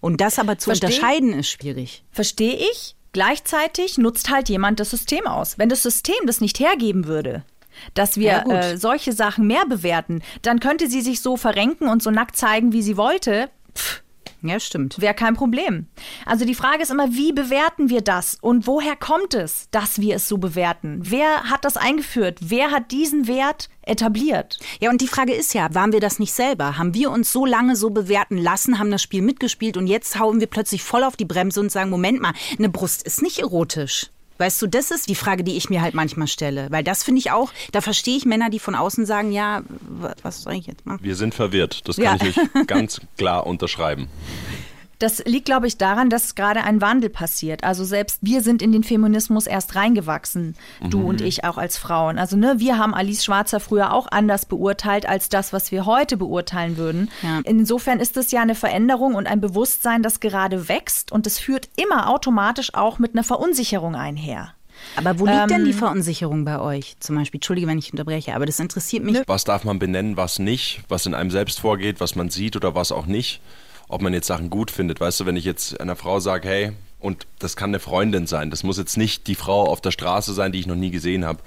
S3: Und das aber zu
S2: Versteh-
S3: unterscheiden ist schwierig.
S2: Verstehe ich. Gleichzeitig nutzt halt jemand das System aus. Wenn das System das nicht hergeben würde, dass wir
S3: Ja,
S2: äh, solche Sachen mehr bewerten, dann könnte sie sich so verrenken und so nackt zeigen, wie sie wollte. Pff,
S3: Ja, stimmt.
S2: Wäre kein Problem. Also die Frage ist immer, wie bewerten wir das und woher kommt es, dass wir es so bewerten? Wer hat das eingeführt? Wer hat diesen Wert etabliert?
S3: Ja, und die Frage ist ja, waren wir das nicht selber? Haben wir uns so lange so bewerten lassen, haben das Spiel mitgespielt und jetzt hauen wir plötzlich voll auf die Bremse und sagen, Moment mal, eine Brust ist nicht erotisch. Weißt du, das ist die Frage, die ich mir halt manchmal stelle. Weil das finde ich auch, da verstehe ich Männer, die von außen sagen, ja, wa- was soll ich jetzt machen?
S6: Wir sind verwirrt. Das
S2: Ja.
S6: kann ich nicht <laughs> ganz klar unterschreiben.
S2: Das liegt, glaube ich, daran, dass gerade ein Wandel passiert. Also selbst wir sind in den Feminismus erst reingewachsen, du und ich auch als Frauen. Also ne, wir haben Alice Schwarzer früher auch anders beurteilt als das, was wir heute beurteilen würden.
S3: Ja.
S2: Insofern ist es ja eine Veränderung und ein Bewusstsein, das gerade wächst und es führt immer automatisch auch mit einer Verunsicherung einher.
S3: Aber wo liegt denn die
S2: Ähm,
S3: Verunsicherung bei euch? Zum Beispiel, Entschuldige, wenn ich unterbreche, aber das interessiert mich.
S6: Was darf man benennen, was nicht, was in einem selbst vorgeht, was man sieht oder was auch nicht. Ob man jetzt Sachen gut findet. Weißt du, wenn ich jetzt einer Frau sage, hey, und das kann eine Freundin sein, das muss jetzt nicht die Frau auf der Straße sein, die ich noch nie gesehen habe.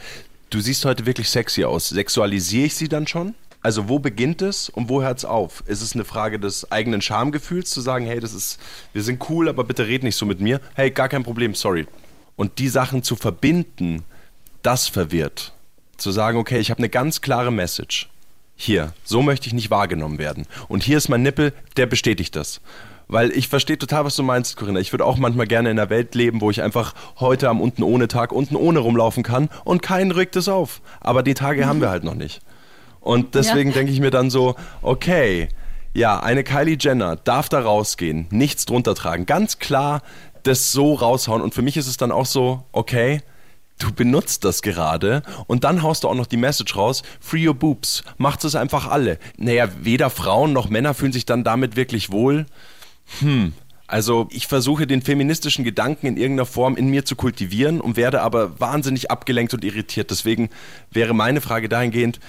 S6: Du siehst heute wirklich sexy aus. Sexualisiere ich sie dann schon? Also wo beginnt es und wo hört es auf? Ist es eine Frage des eigenen Schamgefühls zu sagen, hey, das ist, wir sind cool, aber bitte red nicht so mit mir. Hey, gar kein Problem, sorry. Und die Sachen zu verbinden, das verwirrt. Zu sagen, okay, ich habe eine ganz klare Message. Hier, so möchte ich nicht wahrgenommen werden. Und hier ist mein Nippel, der bestätigt das. Weil ich verstehe total, was du meinst, Corinna. Ich würde auch manchmal gerne in einer Welt leben, wo ich einfach heute am unten ohne Tag unten ohne rumlaufen kann und keinen regt es auf. Aber die Tage haben wir halt noch nicht. Und deswegen denke ich mir dann so, okay, ja, eine Kylie Jenner darf da rausgehen, nichts drunter tragen, ganz klar das so raushauen. Und für mich ist es dann auch so, okay, du benutzt das gerade und dann haust du auch noch die Message raus, free your boobs, macht es einfach alle. Naja, weder Frauen noch Männer fühlen sich dann damit wirklich wohl. Hm. Also ich versuche den feministischen Gedanken in irgendeiner Form in mir zu kultivieren und werde aber wahnsinnig abgelenkt und irritiert. Deswegen wäre meine Frage dahingehend,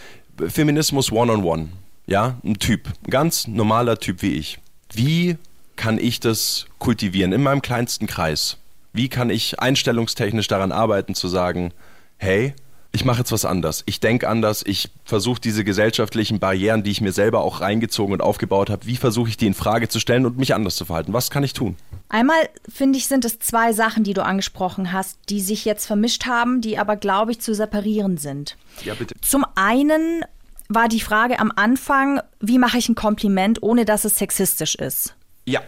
S6: Feminismus one-on-one. Ja, ein Typ, ein ganz normaler Typ wie ich. Wie kann ich das kultivieren in meinem kleinsten Kreis? Wie kann ich einstellungstechnisch daran arbeiten zu sagen, hey, ich mache jetzt was anders. Ich denke anders. Ich versuche diese gesellschaftlichen Barrieren, die ich mir selber auch reingezogen und aufgebaut habe, wie versuche ich die in Frage zu stellen und mich anders zu verhalten? Was kann ich tun?
S2: Einmal finde ich, sind es zwei Sachen, die du angesprochen hast, die sich jetzt vermischt haben, die aber, glaube ich, zu separieren sind.
S6: Ja, bitte.
S2: Zum einen war die Frage am Anfang, wie mache ich ein Kompliment, ohne dass es sexistisch ist?
S6: Ja.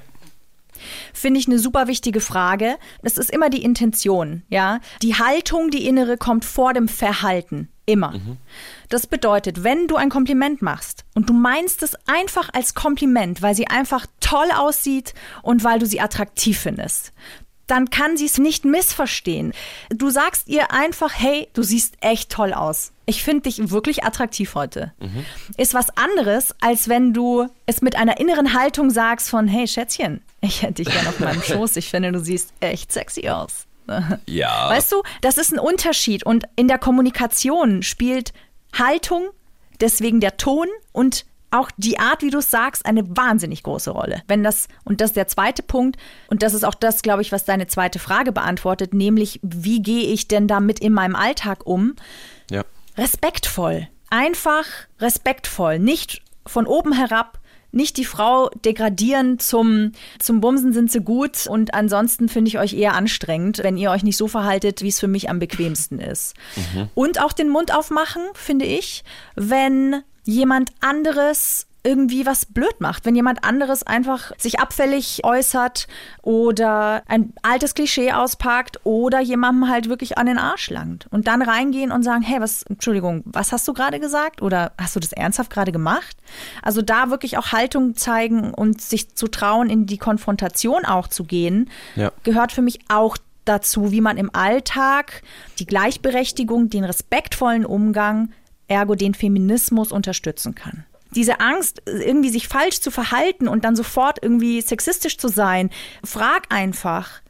S2: Finde ich eine super wichtige Frage. Es ist immer die Intention, ja. Die Haltung, die innere, kommt vor dem Verhalten. Immer. Das bedeutet, wenn du ein Kompliment machst und du meinst es einfach als Kompliment, weil sie einfach toll aussieht und weil du sie attraktiv findest, dann kann sie es nicht missverstehen. Du sagst ihr einfach, hey, du siehst echt toll aus. Ich finde dich wirklich attraktiv heute. Ist was anderes, als wenn du es mit einer inneren Haltung sagst von, hey Schätzchen, ich hätte dich gerne auf meinem <laughs> Schoß. Ich finde, du siehst echt sexy aus.
S6: Ja.
S2: Weißt du, das ist ein Unterschied. Und in der Kommunikation spielt Haltung, deswegen der Ton und auch die Art, wie du es sagst, eine wahnsinnig große Rolle. Wenn das, und das ist der zweite Punkt, und das ist auch das, glaube ich, was deine zweite Frage beantwortet, nämlich, wie gehe ich denn damit in meinem Alltag um?
S6: Ja.
S2: Respektvoll. Einfach respektvoll. Nicht von oben herab. Nicht die Frau degradieren zum, zum Bumsen sind sie gut und ansonsten finde ich euch eher anstrengend, wenn ihr euch nicht so verhaltet, wie es für mich am bequemsten ist. Und auch den Mund aufmachen, finde ich, wenn jemand anderes irgendwie was blöd macht, wenn jemand anderes einfach sich abfällig äußert oder ein altes Klischee auspackt oder jemandem halt wirklich an den Arsch langt und dann reingehen und sagen, hey, was, Entschuldigung, was hast du gerade gesagt oder hast du das ernsthaft gerade gemacht? Also da wirklich auch Haltung zeigen und sich zu trauen, in die Konfrontation auch zu gehen,
S6: Ja.
S2: gehört für mich auch dazu, wie man im Alltag die Gleichberechtigung, den respektvollen Umgang, ergo den Feminismus unterstützen kann. Diese Angst, irgendwie sich falsch zu verhalten und dann sofort irgendwie sexistisch zu sein, frag einfach,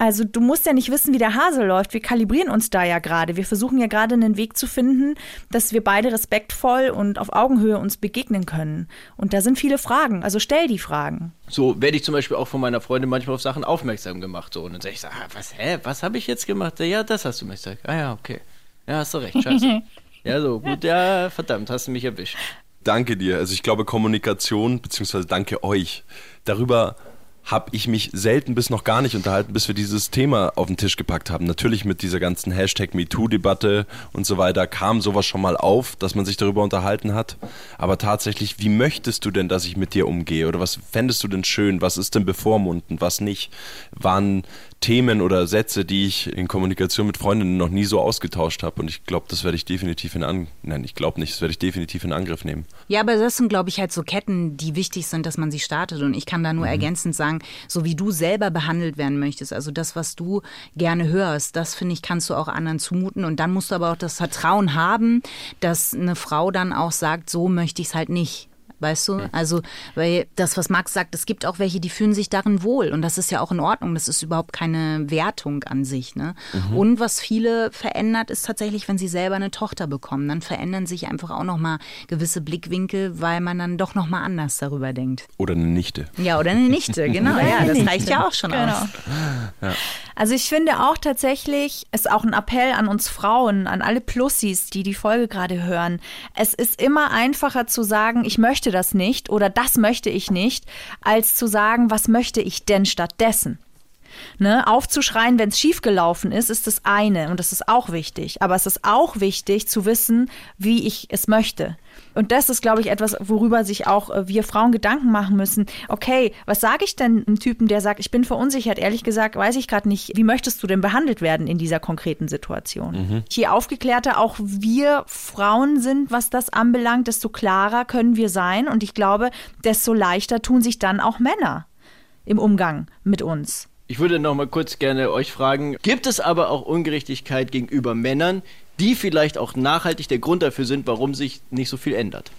S2: Also du musst ja nicht wissen, wie der Hase läuft. Wir kalibrieren uns da ja gerade. Wir versuchen ja gerade einen Weg zu finden, dass wir beide respektvoll und auf Augenhöhe uns begegnen können. Und da sind viele Fragen. Also stell die Fragen.
S5: So werde ich zum Beispiel auch von meiner Freundin manchmal auf Sachen aufmerksam gemacht. So. Und dann sage ich, so, ah, was, hä, was habe ich jetzt gemacht? Ja, das hast du mir gesagt. Ah ja, okay. Ja, hast du recht, scheiße. <laughs> ja, so, gut, ja, verdammt, hast du mich erwischt.
S6: Danke dir. Also ich glaube, Kommunikation, beziehungsweise danke euch. Darüber habe ich mich selten bis noch gar nicht unterhalten, bis wir dieses Thema auf den Tisch gepackt haben. Natürlich mit dieser ganzen Hashtag MeToo-Debatte und so weiter kam sowas schon mal auf, dass man sich darüber unterhalten hat. Aber tatsächlich, wie möchtest du denn, dass ich mit dir umgehe? Oder was fändest du denn schön? Was ist denn bevormundend? Was nicht? Waren Themen oder Sätze, die ich in Kommunikation mit Freundinnen noch nie so ausgetauscht habe. Und ich glaube, das werde ich definitiv in Angriff Nein, ich glaube nicht, das werde ich definitiv in Angriff nehmen.
S3: Ja, aber das sind, glaube ich, halt so Ketten, die wichtig sind, dass man sie startet. Und ich kann da nur mhm. ergänzend sagen, so wie du selber behandelt werden möchtest, also das, was du gerne hörst, das finde ich, kannst du auch anderen zumuten. Und dann musst du aber auch das Vertrauen haben, dass eine Frau dann auch sagt, so möchte ich es halt nicht weißt du? Also, weil das, was Max sagt, es gibt auch welche, die fühlen sich darin wohl und das ist ja auch in Ordnung. Das ist überhaupt keine Wertung an sich. Ne? Mhm. Und was viele verändert, ist tatsächlich, wenn sie selber eine Tochter bekommen, dann verändern sich einfach auch nochmal gewisse Blickwinkel, weil man dann doch nochmal anders darüber denkt.
S6: Oder eine Nichte.
S3: Ja, oder eine Nichte, genau. <laughs> ja, das reicht ja auch schon genau. aus.
S2: Ja. Also ich finde auch tatsächlich, ist auch ein Appell an uns Frauen, an alle Plussis, die die Folge gerade hören. Es ist immer einfacher zu sagen, ich möchte möchte das nicht oder das möchte ich nicht, als zu sagen, was möchte ich denn stattdessen? Ne, aufzuschreien, wenn es schiefgelaufen ist, ist das eine und das ist auch wichtig. Aber es ist auch wichtig zu wissen, wie ich es möchte. Und das ist, glaube ich, etwas, worüber sich auch äh, wir Frauen Gedanken machen müssen. Okay, was sage ich denn einem Typen, der sagt, ich bin verunsichert? Ehrlich gesagt, weiß ich gerade nicht, wie möchtest du denn behandelt werden in dieser konkreten Situation? Mhm. Je aufgeklärter auch wir Frauen sind, was das anbelangt, desto klarer können wir sein. Und ich glaube, desto leichter tun sich dann auch Männer im Umgang mit uns.
S5: Ich würde noch mal kurz gerne euch fragen, gibt es aber auch Ungerechtigkeit gegenüber Männern, die vielleicht auch nachhaltig der Grund dafür sind, warum sich nicht so viel ändert.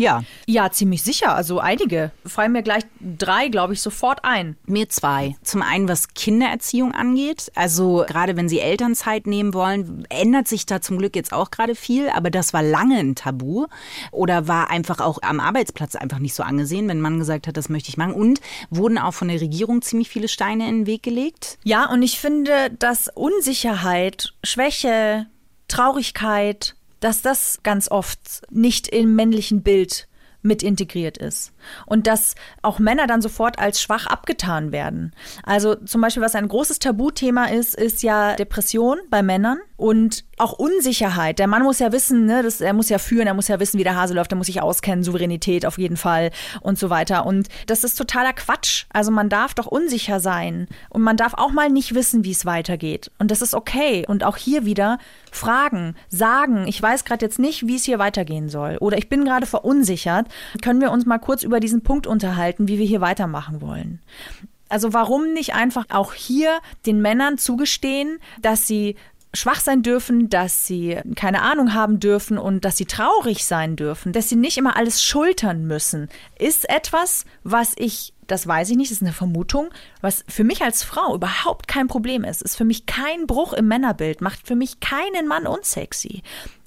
S2: Ja. Ja, ziemlich sicher. Also einige. Fallen mir gleich drei, glaube ich, sofort ein.
S3: Mir zwei. Zum einen, was Kindererziehung angeht. Also gerade wenn sie Elternzeit nehmen wollen, ändert sich da zum Glück jetzt auch gerade viel. Aber das war lange ein Tabu. Oder war einfach auch am Arbeitsplatz einfach nicht so angesehen, wenn man gesagt hat, das möchte ich machen. Und wurden auch von der Regierung ziemlich viele Steine in den Weg gelegt.
S2: Ja, und ich finde, dass Unsicherheit, Schwäche, Traurigkeit, dass das ganz oft nicht im männlichen Bild mit integriert ist. Und dass auch Männer dann sofort als schwach abgetan werden. Also zum Beispiel, was ein großes Tabuthema ist, ist ja Depression bei Männern und auch Unsicherheit. Der Mann muss ja wissen, ne, das, er muss ja führen, er muss ja wissen, wie der Hase läuft, er muss sich auskennen, Souveränität auf jeden Fall und so weiter. Und das ist totaler Quatsch. Also man darf doch unsicher sein und man darf auch mal nicht wissen, wie es weitergeht. Und das ist okay. Und auch hier wieder fragen, sagen, ich weiß gerade jetzt nicht, wie es hier weitergehen soll. Oder ich bin gerade verunsichert. Können wir uns mal kurz über diesen Punkt unterhalten, wie wir hier weitermachen wollen? Also warum nicht einfach auch hier den Männern zugestehen, dass sie schwach sein dürfen, dass sie keine Ahnung haben dürfen und dass sie traurig sein dürfen, dass sie nicht immer alles schultern müssen, ist etwas, was ich, das weiß ich nicht, das ist eine Vermutung, was für mich als Frau überhaupt kein Problem ist. Ist für mich kein Bruch im Männerbild, macht für mich keinen Mann unsexy.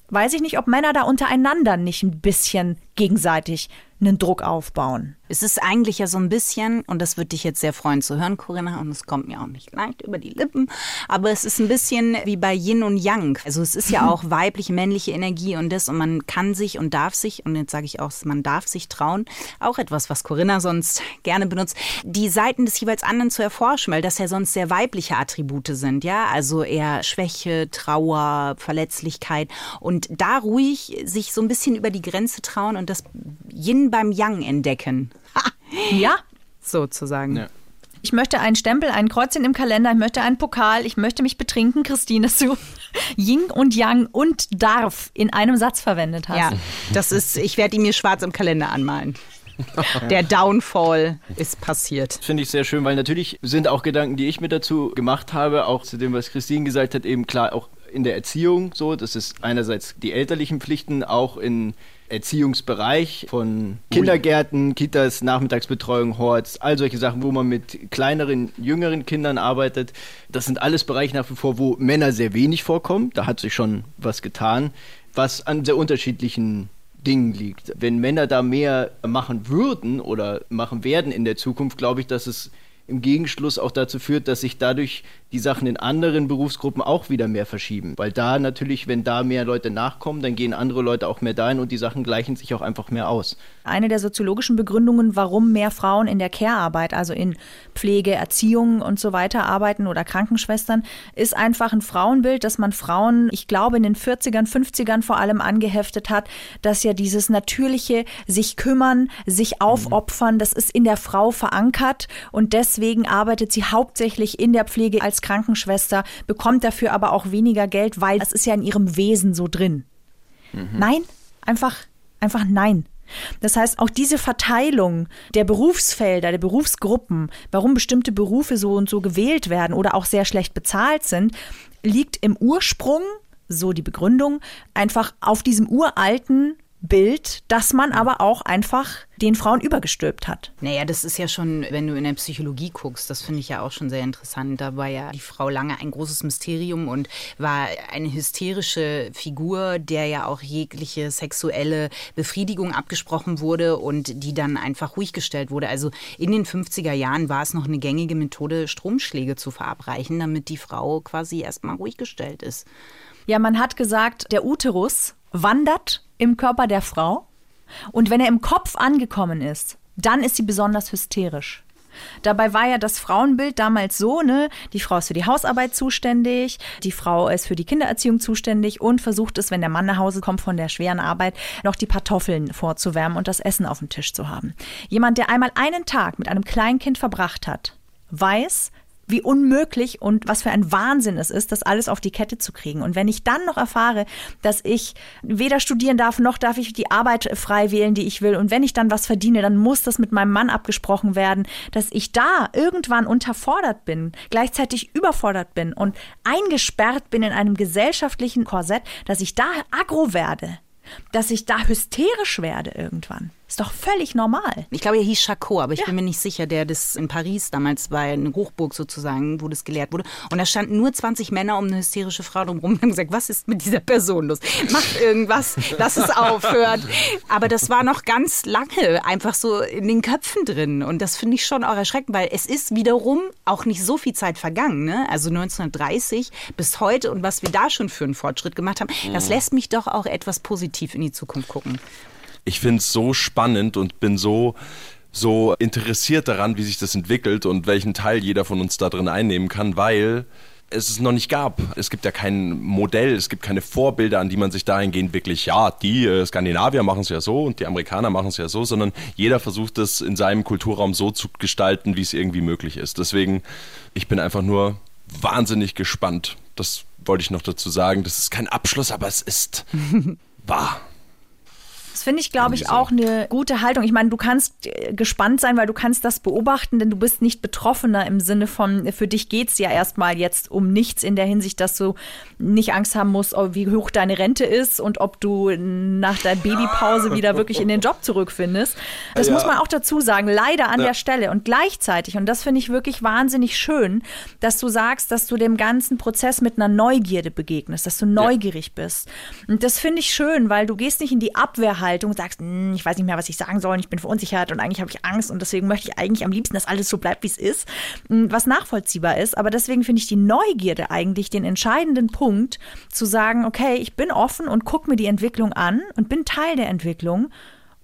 S2: Weiß ich nicht, ob Männer da untereinander nicht ein bisschen gegenseitig einen Druck aufbauen.
S3: Es ist eigentlich ja so ein bisschen, und das würde dich jetzt sehr freuen zu hören, Corinna, und es kommt mir auch nicht leicht über die Lippen, aber es ist ein bisschen wie bei Yin und Yang. Also es ist ja <laughs> auch weibliche, männliche Energie und das, und man kann sich und darf sich, und jetzt sage ich auch, man darf sich trauen, auch etwas, was Corinna sonst gerne benutzt, die Seiten des jeweils anderen zu erforschen, weil das ja sonst sehr weibliche Attribute sind, ja, also eher Schwäche, Trauer, Verletzlichkeit und da ruhig sich so ein bisschen über die Grenze trauen und das Yin beim Yang entdecken.
S2: ja,
S3: sozusagen. Ja.
S2: Ich möchte einen Stempel, ein Kreuzchen im Kalender, ich möchte einen Pokal, ich möchte mich betrinken, Christine, dass du <laughs> Yin und Yang und darf in einem Satz verwendet hast.
S3: Ja, das ist, ich werde ihn mir schwarz im Kalender anmalen. Der Downfall ist passiert.
S5: Finde ich sehr schön, weil natürlich sind auch Gedanken, die ich mir dazu gemacht habe, auch zu dem, was Christine gesagt hat, eben klar auch in der Erziehung so. Das ist einerseits die elterlichen Pflichten, auch in Erziehungsbereich von Kindergärten, Kitas, Nachmittagsbetreuung, Horts, all solche Sachen, wo man mit kleineren, jüngeren Kindern arbeitet. Das sind alles Bereiche nach wie vor, wo Männer sehr wenig vorkommen. Da hat sich schon was getan, was an sehr unterschiedlichen Dingen liegt. Wenn Männer da mehr machen würden oder machen werden in der Zukunft, glaube ich, dass es im Gegenschluss auch dazu führt, dass sich dadurch die Sachen in anderen Berufsgruppen auch wieder mehr verschieben. Weil da natürlich, wenn da mehr Leute nachkommen, dann gehen andere Leute auch mehr dahin und die Sachen gleichen sich auch einfach mehr aus.
S2: Eine der soziologischen Begründungen, warum mehr Frauen in der Care-Arbeit, also in Pflege, Erziehung und so weiter arbeiten oder Krankenschwestern, ist einfach ein Frauenbild, dass man Frauen, ich glaube, in den 40ern, 50ern vor allem angeheftet hat, dass ja dieses natürliche sich kümmern, sich aufopfern, das ist in der Frau verankert und deswegen arbeitet sie hauptsächlich in der Pflege als Krankenschwester, bekommt dafür aber auch weniger Geld, weil das ist ja in ihrem Wesen so drin. Nein, einfach, einfach nein. Das heißt, auch diese Verteilung der Berufsfelder, der Berufsgruppen, warum bestimmte Berufe so und so gewählt werden oder auch sehr schlecht bezahlt sind, liegt im Ursprung, so die Begründung, einfach auf diesem uralten Bild, das man aber auch einfach den Frauen übergestülpt hat.
S3: Naja, das ist ja schon, wenn du in der Psychologie guckst, das finde ich ja auch schon sehr interessant. Da war ja die Frau lange ein großes Mysterium und war eine hysterische Figur, der ja auch jegliche sexuelle Befriedigung abgesprochen wurde und die dann einfach ruhig gestellt wurde. Also in den 50er Jahren war es noch eine gängige Methode, Stromschläge zu verabreichen, damit die Frau quasi erstmal ruhig gestellt ist.
S2: Ja, man hat gesagt, der Uterus wandert im Körper der Frau und wenn er im Kopf angekommen ist, dann ist sie besonders hysterisch. Dabei war ja das Frauenbild damals so, ne, die Frau ist für die Hausarbeit zuständig, die Frau ist für die Kindererziehung zuständig und versucht es, wenn der Mann nach Hause kommt von der schweren Arbeit, noch die Kartoffeln vorzuwärmen und das Essen auf dem Tisch zu haben. Jemand, der einmal einen Tag mit einem Kleinkind verbracht hat, weiß, wie unmöglich und was für ein Wahnsinn es ist, das alles auf die Kette zu kriegen. Und wenn ich dann noch erfahre, dass ich weder studieren darf, noch darf ich die Arbeit frei wählen, die ich will, und wenn ich dann was verdiene, dann muss das mit meinem Mann abgesprochen werden, dass ich da irgendwann unterfordert bin, gleichzeitig überfordert bin und eingesperrt bin in einem gesellschaftlichen Korsett, dass ich da aggro werde, dass ich da hysterisch werde irgendwann. Ist doch völlig normal.
S3: Ich glaube, er hieß Charcot, aber ich bin mir nicht sicher, der das in Paris damals war, eine Hochburg sozusagen, wo das gelehrt wurde. Und da standen nur 20 Männer um eine hysterische Frau drumherum und haben gesagt, was ist mit dieser Person los? Macht irgendwas, lass es aufhören. Aber das war noch ganz lange einfach so in den Köpfen drin. Und das finde ich schon auch erschreckend, weil es ist wiederum auch nicht so viel Zeit vergangen. Ne? Also 1930 bis heute und was wir da schon für einen Fortschritt gemacht haben, das lässt mich doch auch etwas positiv in die Zukunft gucken
S6: ich finde es so spannend und bin so so interessiert daran, wie sich das entwickelt und welchen Teil jeder von uns da drin einnehmen kann, weil es es noch nicht gab. Es gibt ja kein Modell, es gibt keine Vorbilder, an die man sich dahingehend wirklich, ja, die äh, Skandinavier machen es ja so und die Amerikaner machen es ja so, sondern jeder versucht es in seinem Kulturraum so zu gestalten, wie es irgendwie möglich ist. Deswegen, ich bin einfach nur wahnsinnig gespannt. Das wollte ich noch dazu sagen. Das ist kein Abschluss, aber es ist <laughs> wahr.
S2: Das finde ich, glaube ich, auch eine gute Haltung. Ich meine, du kannst äh, gespannt sein, weil du kannst das beobachten, denn du bist nicht Betroffener im Sinne von, für dich geht es ja erstmal jetzt um nichts in der Hinsicht, dass du nicht Angst haben musst, wie hoch deine Rente ist und ob du nach der Babypause wieder wirklich in den Job zurückfindest. Das ja. muss man auch dazu sagen, leider an ja. der Stelle. Und gleichzeitig, und das finde ich wirklich wahnsinnig schön, dass du sagst, dass du dem ganzen Prozess mit einer Neugierde begegnest, dass du neugierig ja. bist. Und das finde ich schön, weil du gehst nicht in die Abwehr Haltung, sagst, hm, ich weiß nicht mehr, was ich sagen soll, ich bin verunsichert und eigentlich habe ich Angst und deswegen möchte ich eigentlich am liebsten, dass alles so bleibt, wie es ist, hm, was nachvollziehbar ist. Aber deswegen finde ich die Neugierde eigentlich den entscheidenden Punkt, zu sagen, okay, ich bin offen und gucke mir die Entwicklung an und bin Teil der Entwicklung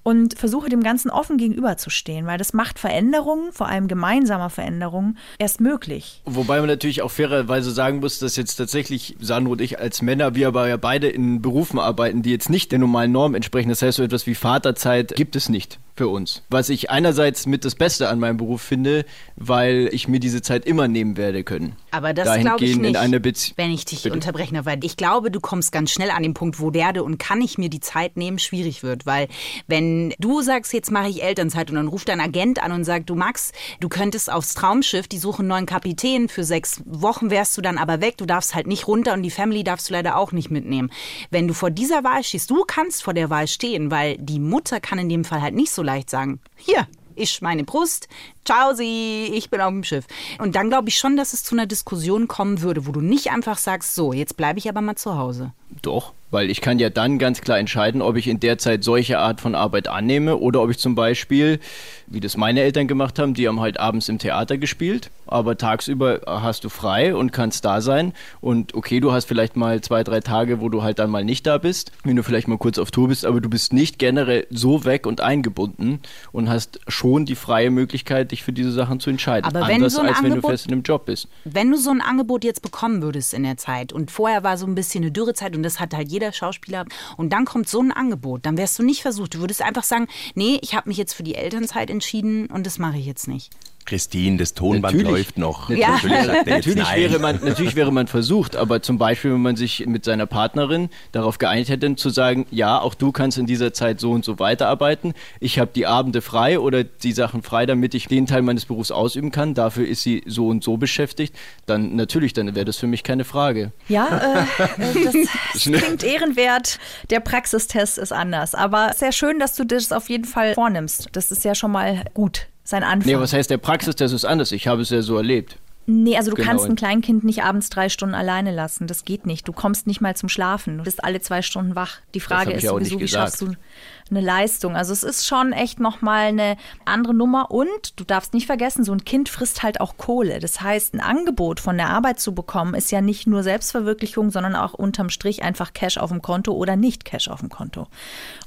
S2: und versuche dem Ganzen offen gegenüberzustehen, weil das macht Veränderungen, vor allem gemeinsame Veränderungen, erst möglich.
S5: Wobei man natürlich auch fairerweise sagen muss, dass jetzt tatsächlich Sandro und ich als Männer, wir aber ja beide in Berufen arbeiten, die jetzt nicht der normalen Norm entsprechen. Das heißt, so etwas wie Vaterzeit gibt es nicht für uns. Was ich einerseits mit das Beste an meinem Beruf finde, weil ich mir diese Zeit immer nehmen werde können.
S3: Aber das glaube ich nicht,
S5: in eine Bezie-
S3: wenn ich dich
S5: Bitte?
S3: unterbrechen darf, weil ich glaube, du kommst ganz schnell an den Punkt, wo werde und kann ich mir die Zeit nehmen, schwierig wird. Weil wenn du sagst, jetzt mache ich Elternzeit und dann ruft dein Agent an und sagt, du Max, du könntest aufs Traumschiff, die suchen neuen Kapitän, für sechs Wochen wärst du dann aber weg, du darfst halt nicht runter und die Family darfst du leider auch nicht mitnehmen. Wenn du vor dieser Wahl stehst, du kannst vor der Wahl stehen, weil die Mutter kann in dem Fall halt nicht so leicht sagen, hier, ich meine Brust, ciao sie, ich bin auf dem Schiff. Und dann glaube ich schon, dass es zu einer Diskussion kommen würde, wo du nicht einfach sagst, so, jetzt bleibe ich aber mal zu Hause.
S5: Doch, weil ich kann ja dann ganz klar entscheiden, ob ich in der Zeit solche Art von Arbeit annehme oder ob ich zum Beispiel, wie das meine Eltern gemacht haben, die haben halt abends im Theater gespielt, aber tagsüber hast du frei und kannst da sein und okay, du hast vielleicht mal zwei, drei Tage, wo du halt dann mal nicht da bist, wenn du vielleicht mal kurz auf Tour bist, aber du bist nicht generell so weg und eingebunden und hast schon die freie Möglichkeit, dich für diese Sachen zu entscheiden.
S3: Aber wenn
S5: Anders
S3: so ein
S5: als wenn du
S3: Angebot-
S5: fest in einem Job bist.
S3: Wenn du so ein Angebot jetzt bekommen würdest in der Zeit und vorher war so ein bisschen eine Dürrezeit und das hat halt jeder Schauspieler und dann kommt so ein Angebot, dann wärst du nicht versucht. Du würdest einfach sagen, nee, ich habe mich jetzt für die Elternzeit entschieden und das mache ich jetzt nicht.
S6: Christine, das Tonband
S5: Natürlich.
S6: läuft noch.
S3: Ja.
S6: Natürlich,
S5: wäre, man, natürlich wäre man versucht, aber zum Beispiel, wenn man sich mit seiner Partnerin darauf geeinigt hätte, zu sagen, ja, auch du kannst in dieser Zeit so und so weiterarbeiten, ich habe die Abende frei oder die Sachen frei, damit ich den Teil meines Berufs ausüben kann, dafür ist sie so und so beschäftigt, dann natürlich, dann wäre das für mich keine Frage.
S2: Ja, äh, äh, das, <laughs> das klingt ehrenwert. Der Praxistest ist anders. Aber sehr schön, dass du das auf jeden Fall vornimmst. Das ist ja schon mal gut. Sein Anfang.
S5: Nee, was heißt der Praxistest ist anders? Ich habe es ja so erlebt.
S2: Nee, also du
S5: Genau.
S2: kannst ein Kleinkind nicht abends drei Stunden alleine lassen. Das geht nicht. Du kommst nicht mal zum Schlafen. Du bist alle zwei Stunden wach. Die Frage ist sowieso, wie schaffst du eine Leistung? Also es ist schon echt nochmal eine andere Nummer. Und du darfst nicht vergessen, so ein Kind frisst halt auch Kohle. Das heißt, ein Angebot von der Arbeit zu bekommen, ist ja nicht nur Selbstverwirklichung, sondern auch unterm Strich einfach Cash auf dem Konto oder nicht Cash auf dem Konto.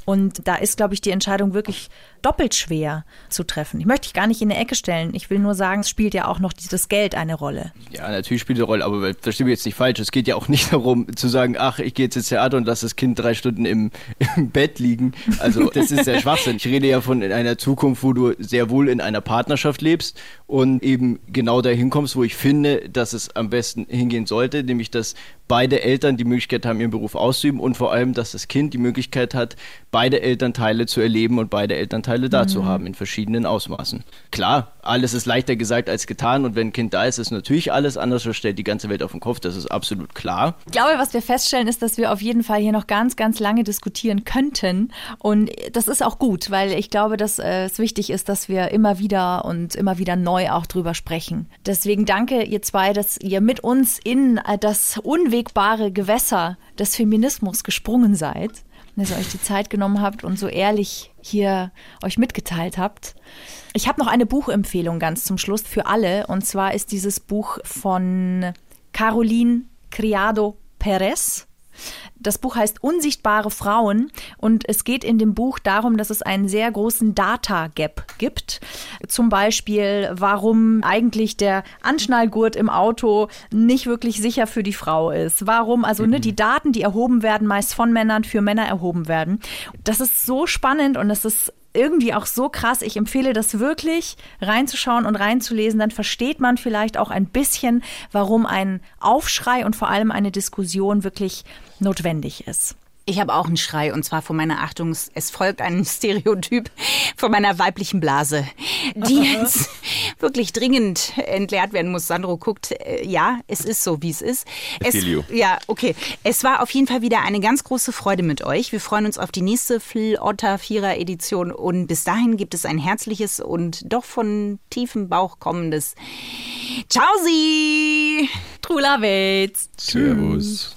S2: Und da ist, glaube ich, die Entscheidung wirklich doppelt schwer zu treffen. Ich möchte dich gar nicht in eine Ecke stellen. Ich will nur sagen, es spielt ja auch noch das Geld eine Rolle.
S5: Ja, natürlich spielt es eine Rolle, aber verstehe mich jetzt nicht falsch. Es geht ja auch <laughs> nicht darum zu sagen, ach, ich gehe jetzt ins Theater und lasse das Kind drei Stunden im, <laughs> im Bett liegen. Also <laughs> das ist der Schwachsinn. Ich rede ja von einer Zukunft, wo du sehr wohl in einer Partnerschaft lebst und eben genau dahin kommst, wo ich finde, dass es am besten hingehen sollte, nämlich dass beide Eltern die Möglichkeit haben, ihren Beruf auszuüben und vor allem, dass das Kind die Möglichkeit hat, beide Elternteile zu erleben und beide Elternteile da zu haben in verschiedenen Ausmaßen. Klar, alles ist leichter gesagt als getan und wenn ein Kind da ist, ist natürlich alles anders, das stellt die ganze Welt auf den Kopf, das ist absolut klar.
S2: Ich glaube, was wir feststellen, ist, dass wir auf jeden Fall hier noch ganz, ganz lange diskutieren könnten. Und das ist auch gut, weil ich glaube, dass äh, es wichtig ist, dass wir immer wieder und immer wieder neu auch drüber sprechen. Deswegen danke ihr zwei, dass ihr mit uns in äh, das unwegbare Gewässer des Feminismus gesprungen seid. Dass ihr euch die Zeit genommen habt und so ehrlich hier euch mitgeteilt habt. Ich habe noch eine Buchempfehlung ganz zum Schluss für alle. Und zwar ist dieses Buch von Caroline Criado Perez. Das Buch heißt Unsichtbare Frauen und es geht in dem Buch darum, dass es einen sehr großen Data Gap gibt. Zum Beispiel, warum eigentlich der Anschnallgurt im Auto nicht wirklich sicher für die Frau ist. Warum also ne, die Daten, die erhoben werden, meist von Männern für Männer erhoben werden. Das ist so spannend und es ist irgendwie auch so krass. Ich empfehle das wirklich reinzuschauen und reinzulesen. Dann versteht man vielleicht auch ein bisschen, warum ein Aufschrei und vor allem eine Diskussion wirklich notwendig ist.
S3: Ich habe auch einen Schrei und zwar von meiner Achtung, es folgt ein <laughs> Stereotyp von meiner weiblichen Blase, die <laughs> jetzt wirklich dringend entleert werden muss. Sandro guckt, äh, ja, es ist so, wie es ist. Es, ja, okay. Es war auf jeden Fall wieder eine ganz große Freude mit euch. Wir freuen uns auf die nächste Phil Otter Vierer Edition und bis dahin gibt es ein herzliches und doch von tiefem Bauch kommendes Ciao Sie!
S2: Trula.
S6: Servus.